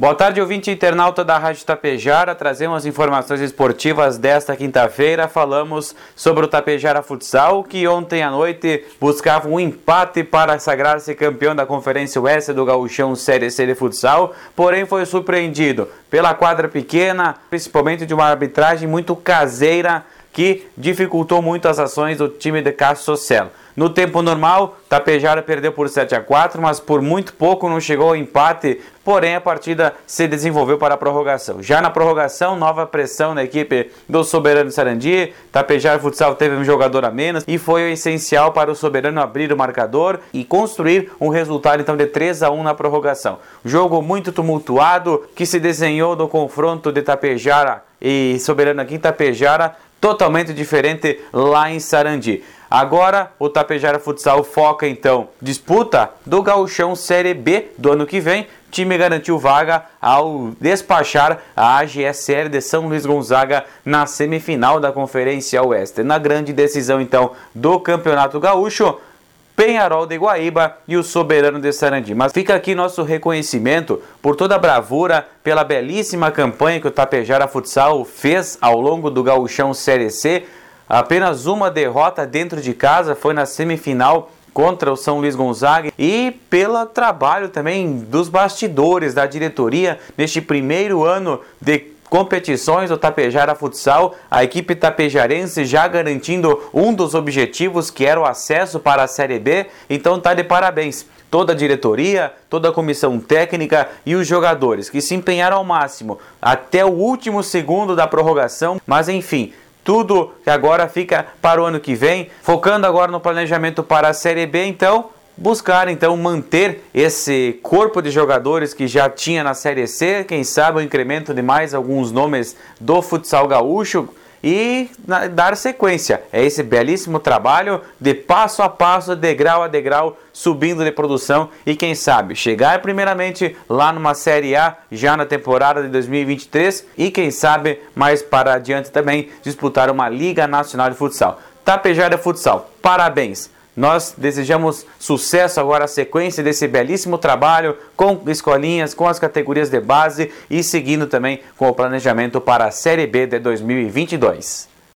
Boa tarde, ouvinte internauta da Rádio Tapejara. Trazemos informações esportivas desta quinta-feira. Falamos sobre o Tapejara Futsal, que ontem à noite buscava um empate para sagrar-se campeão da Conferência Oeste do Gauchão Série C de Futsal, porém foi surpreendido pela quadra pequena, principalmente de uma arbitragem muito caseira que dificultou muito as ações do time de Cássio. No tempo normal, Tapejara perdeu por 7 a 4, mas por muito pouco não chegou ao empate, porém a partida se desenvolveu para a prorrogação. Já na prorrogação, nova pressão na equipe do Soberano Sarandi, Tapejara Futsal teve um jogador a menos e foi o essencial para o Soberano abrir o marcador e construir um resultado então de 3 a 1 na prorrogação. Jogo muito tumultuado que se desenhou no confronto de Tapejara e Soberano aqui em Tapejara, totalmente diferente lá em Sarandi. Agora o Tapejara Futsal foca então disputa do Gauchão Série B do ano que vem. Time garantiu vaga ao despachar a AGSL de São Luís Gonzaga na semifinal da Conferência Oeste. Na grande decisão então do Campeonato Gaúcho, Penharol de Guaíba e o Soberano de Sarandi. Mas fica aqui nosso reconhecimento por toda a bravura, pela belíssima campanha que o Tapejara Futsal fez ao longo do Gauchão Série C Apenas uma derrota dentro de casa foi na semifinal contra o São Luís Gonzaga e pelo trabalho também dos bastidores da diretoria neste primeiro ano de competições do Tapejara Futsal, a equipe tapejarense já garantindo um dos objetivos que era o acesso para a Série B, então tá de parabéns. Toda a diretoria, toda a comissão técnica e os jogadores que se empenharam ao máximo até o último segundo da prorrogação, mas enfim, tudo que agora fica para o ano que vem, focando agora no planejamento para a Série B, então buscar então manter esse corpo de jogadores que já tinha na Série C, quem sabe o incremento de mais alguns nomes do futsal gaúcho, e dar sequência a esse belíssimo trabalho de passo a passo, degrau a degrau, subindo de produção e quem sabe chegar primeiramente lá numa Série A já na temporada de 2023 e quem sabe mais para adiante também disputar uma Liga Nacional de Futsal. Tapejara Futsal, parabéns! Nós desejamos sucesso agora, a sequência desse belíssimo trabalho com escolinhas, com as categorias de base e seguindo também com o planejamento para a Série B de 2022.